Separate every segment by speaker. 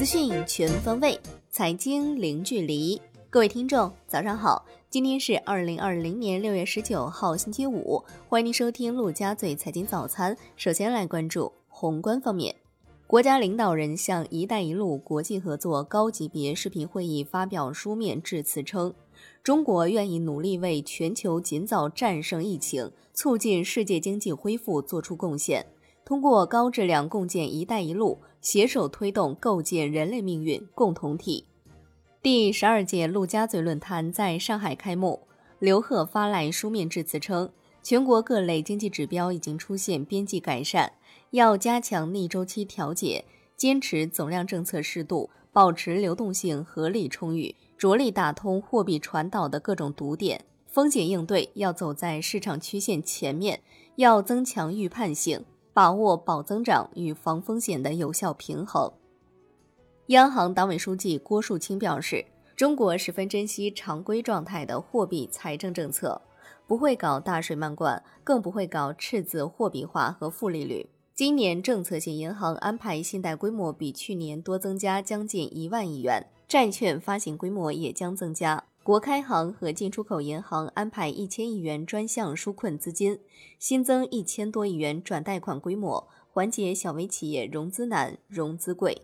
Speaker 1: 资讯全方位，财经零距离。各位听众，早上好！今天是二零二零年六月十九号，星期五。欢迎您收听陆家嘴财经早餐。首先来关注宏观方面，国家领导人向“一带一路”国际合作高级别视频会议发表书面致辞称，中国愿意努力为全球尽早战胜疫情、促进世界经济恢复作出贡献。通过高质量共建“一带一路”，携手推动构建人类命运共同体。第十二届陆家嘴论坛在上海开幕，刘鹤发来书面致辞称，全国各类经济指标已经出现边际改善，要加强逆周期调节，坚持总量政策适度，保持流动性合理充裕，着力打通货币传导的各种堵点，风险应对要走在市场曲线前面，要增强预判性。把握保增长与防风险的有效平衡。央行党委书记郭树清表示，中国十分珍惜常规状态的货币财政政策，不会搞大水漫灌，更不会搞赤字货币化和负利率。今年政策性银行安排信贷规模比去年多增加将近一万亿元，债券发行规模也将增加。国开行和进出口银行安排一千亿元专项纾困资金，新增一千多亿元转贷款规模，缓解小微企业融资难、融资贵。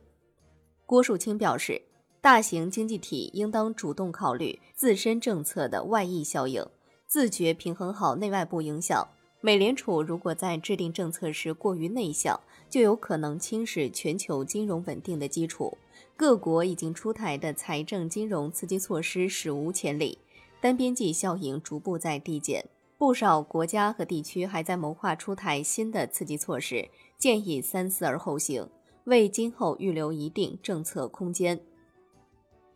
Speaker 1: 郭树清表示，大型经济体应当主动考虑自身政策的外溢效应，自觉平衡好内外部影响。美联储如果在制定政策时过于内向，就有可能侵蚀全球金融稳定的基础。各国已经出台的财政金融刺激措施史无前例，单边际效应逐步在递减。不少国家和地区还在谋划出台新的刺激措施，建议三思而后行，为今后预留一定政策空间。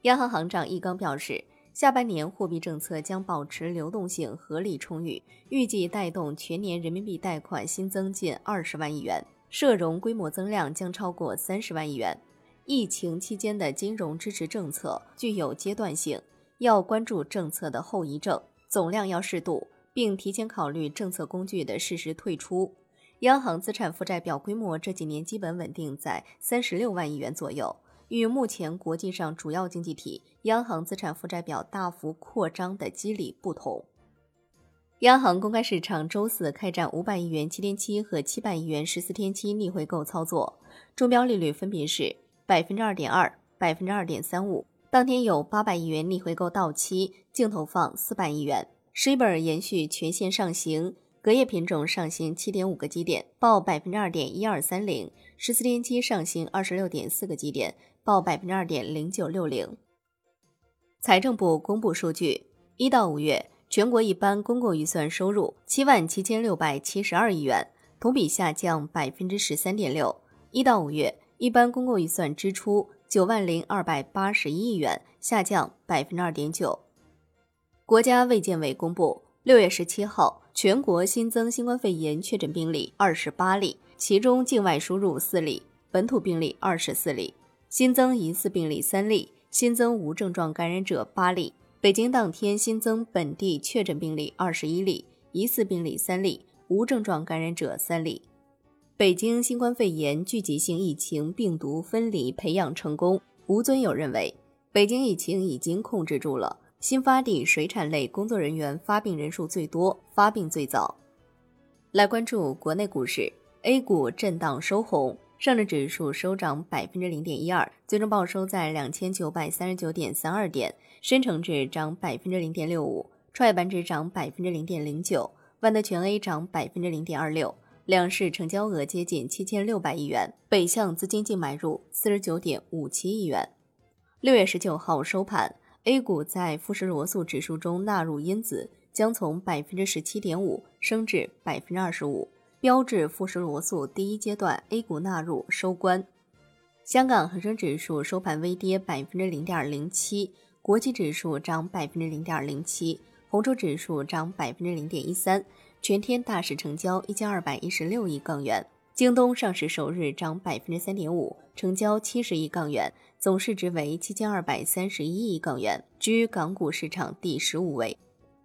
Speaker 1: 央行行长易纲表示，下半年货币政策将保持流动性合理充裕，预计带动全年人民币贷款新增近二十万亿元，社融规模增量将超过三十万亿元。疫情期间的金融支持政策具有阶段性，要关注政策的后遗症，总量要适度，并提前考虑政策工具的适时退出。央行资产负债表规模这几年基本稳定在三十六万亿元左右，与目前国际上主要经济体央行资产负债表大幅扩张的机理不同。央行公开市场周四开展五百亿元七天期和七百亿元十四天期逆回购操作，中标利率分别是。百分之二点二，百分之二点三五。当天有八百亿元逆回购到期，净投放四百亿元。Shibor 延续全线上行，隔夜品种上行七点五个基点，报百分之二点一二三零。十四天期上行二十六点四个基点，报百分之二点零九六零。财政部公布数据，一到五月，全国一般公共预算收入七万七千六百七十二亿元，同比下降百分之十三点六。一到五月。一般公共预算支出九万零二百八十一亿元，下降百分之二点九。国家卫健委公布，六月十七号全国新增新冠肺炎确诊病例二十八例，其中境外输入四例，本土病例二十四例，新增疑似病例三例，新增无症状感染者八例。北京当天新增本地确诊病例二十一例，疑似病例三例，无症状感染者三例。北京新冠肺炎聚集性疫情病毒分离培养成功。吴尊友认为，北京疫情已经控制住了。新发地水产类工作人员发病人数最多，发病最早。来关注国内股市，A 股震荡收红，上证指数收涨百分之零点一二，最终报收在两千九百三十九点三二点。深成指涨百分之零点六五，创业板指涨百分之零点零九，万德全 A 涨百分之零点二六。两市成交额接近七千六百亿元，北向资金净买入四十九点五七亿元。六月十九号收盘，A 股在富时罗素指数中纳入因子将从百分之十七点五升至百分之二十五，标志富时罗素第一阶段 A 股纳入收官。香港恒生指数收盘微跌百分之零点零七，国际指数涨百分之零点零七，红筹指数涨百分之零点一三。全天大市成交一千二百一十六亿港元，京东上市首日涨百分之三点五，成交七十亿港元，总市值为七千二百三十一亿港元，居港股市场第十五位。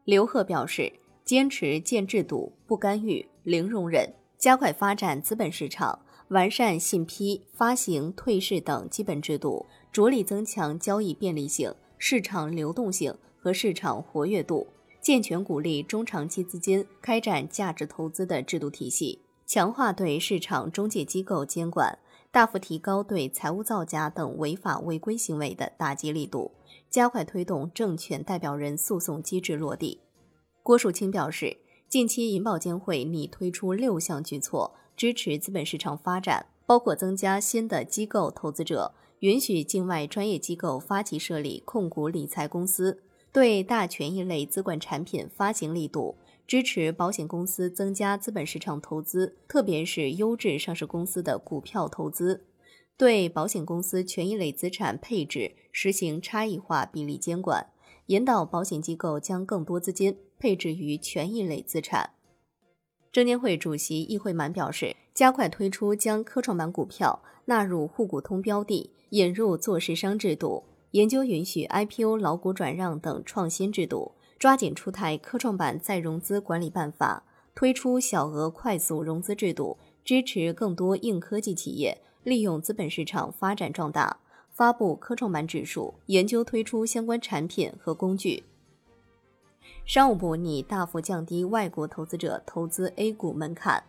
Speaker 1: 刘鹤表示，坚持建制度，不干预，零容忍，加快发展资本市场，完善信批、发行、退市等基本制度，着力增强交易便利性、市场流动性和市场活跃度，健全鼓励中长期资金开展价值投资的制度体系，强化对市场中介机构监管。大幅提高对财务造假等违法违规行为的打击力度，加快推动证券代表人诉讼机制落地。郭树清表示，近期银保监会拟推出六项举措，支持资本市场发展，包括增加新的机构投资者，允许境外专业机构发起设立控股理财公司，对大权益类资管产品发行力度。支持保险公司增加资本市场投资，特别是优质上市公司的股票投资；对保险公司权益类资产配置实行差异化比例监管，引导保险机构将更多资金配置于权益类资产。证监会主席易会满表示，加快推出将科创板股票纳入沪股通标的，引入做市商制度，研究允许 IPO 老股转让等创新制度。抓紧出台科创板再融资管理办法，推出小额快速融资制度，支持更多硬科技企业利用资本市场发展壮大。发布科创板指数，研究推出相关产品和工具。商务部拟大幅降低外国投资者投资 A 股门槛。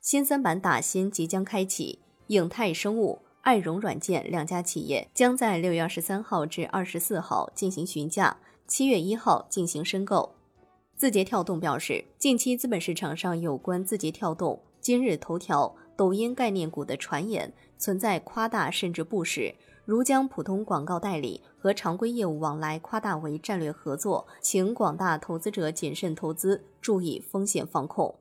Speaker 1: 新三板打新即将开启，影泰生物、爱融软件两家企业将在六月二十三号至二十四号进行询价。七月一号进行申购。字节跳动表示，近期资本市场上有关字节跳动、今日头条、抖音概念股的传言存在夸大甚至不实，如将普通广告代理和常规业务往来夸大为战略合作，请广大投资者谨慎投资，注意风险防控。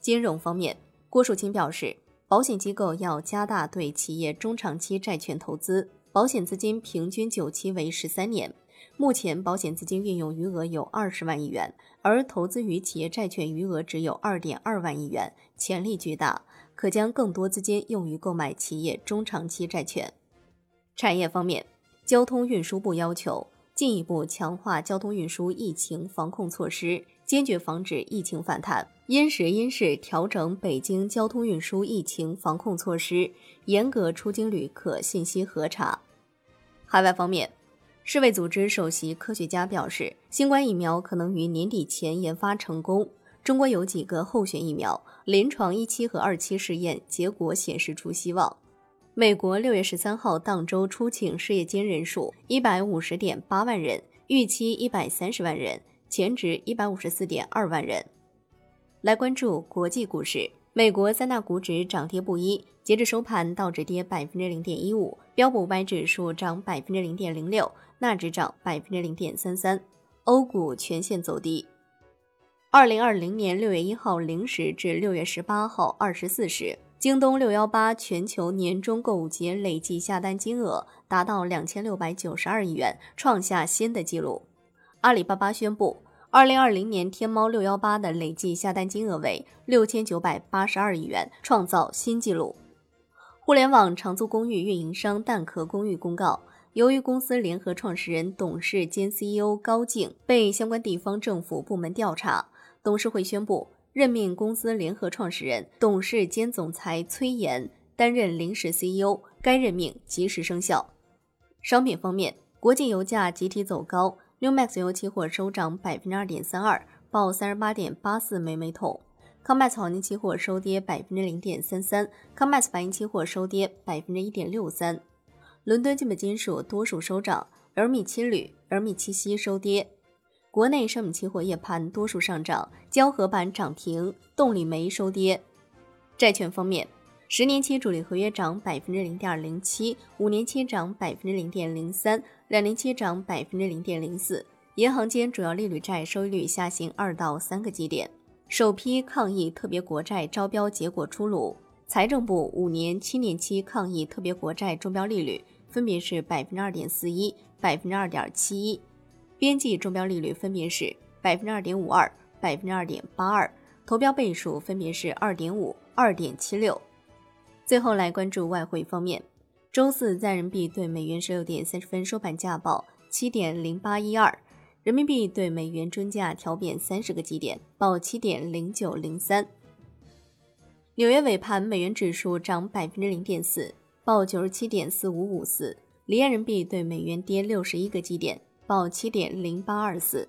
Speaker 1: 金融方面，郭树清表示，保险机构要加大对企业中长期债券投资，保险资金平均久期为十三年。目前保险资金运用余额有二十万亿元，而投资于企业债券余额只有二点二万亿元，潜力巨大，可将更多资金用于购买企业中长期债券。产业方面，交通运输部要求进一步强化交通运输疫情防控措施，坚决防止疫情反弹，因时因势调整北京交通运输疫情防控措施，严格出京旅客信息核查。海外方面。世卫组织首席科学家表示，新冠疫苗可能于年底前研发成功。中国有几个候选疫苗，临床一期和二期试验结果显示出希望。美国六月十三号当周出请失业金人数一百五十点八万人，预期一百三十万人，前值一百五十四点二万人。来关注国际股市。美国三大股指涨跌不一，截至收盘，道指跌百分之零点一五，标普五百指数涨百分之零点零六，纳指涨百分之零点三三，欧股全线走低。二零二零年六月一号零时至六月十八号二十四时，京东六幺八全球年终购物节累计下单金额达到两千六百九十二亿元，创下新的纪录。阿里巴巴宣布。二零二零年天猫六幺八的累计下单金额为六千九百八十二亿元，创造新纪录。互联网长租公寓运营商蛋壳公寓公告，由于公司联合创始人、董事兼 CEO 高静被相关地方政府部门调查，董事会宣布任命公司联合创始人、董事兼总裁崔岩担任临时 CEO，该任命即时生效。商品方面，国际油价集体走高。New Max 油期货收涨百分之二点三二，报三十八点八四每每桶。Comex 黄金期货收跌百分之零点三三，Comex 白银期货收跌百分之一点六三。伦敦基本金属多数收涨，而米七铝、而米七锡收跌。国内商品期货夜盘多数上涨，胶合板涨停，动力煤收跌。债券方面。十年期主力合约涨百分之零点零七，五年期涨百分之零点零三，两年期涨百分之零点零四。银行间主要利率债收益率下行二到三个基点。首批抗疫特别国债招标结果出炉，财政部五年、七年期抗疫特别国债中标利率分别是百分之二点四一、百分之二点七一，边际中标利率分别是百分之二点五二、百分之二点八二，投标倍数分别是二点五、二点七六。最后来关注外汇方面，周四在人民币对美元十六点三十分收盘价报七点零八一二，人民币对美元均价调贬三十个基点，报七点零九零三。纽约尾盘，美元指数涨百分之零点四，报九十七点四五五四；离岸人民币对美元跌六十一个基点，报七点零八二四。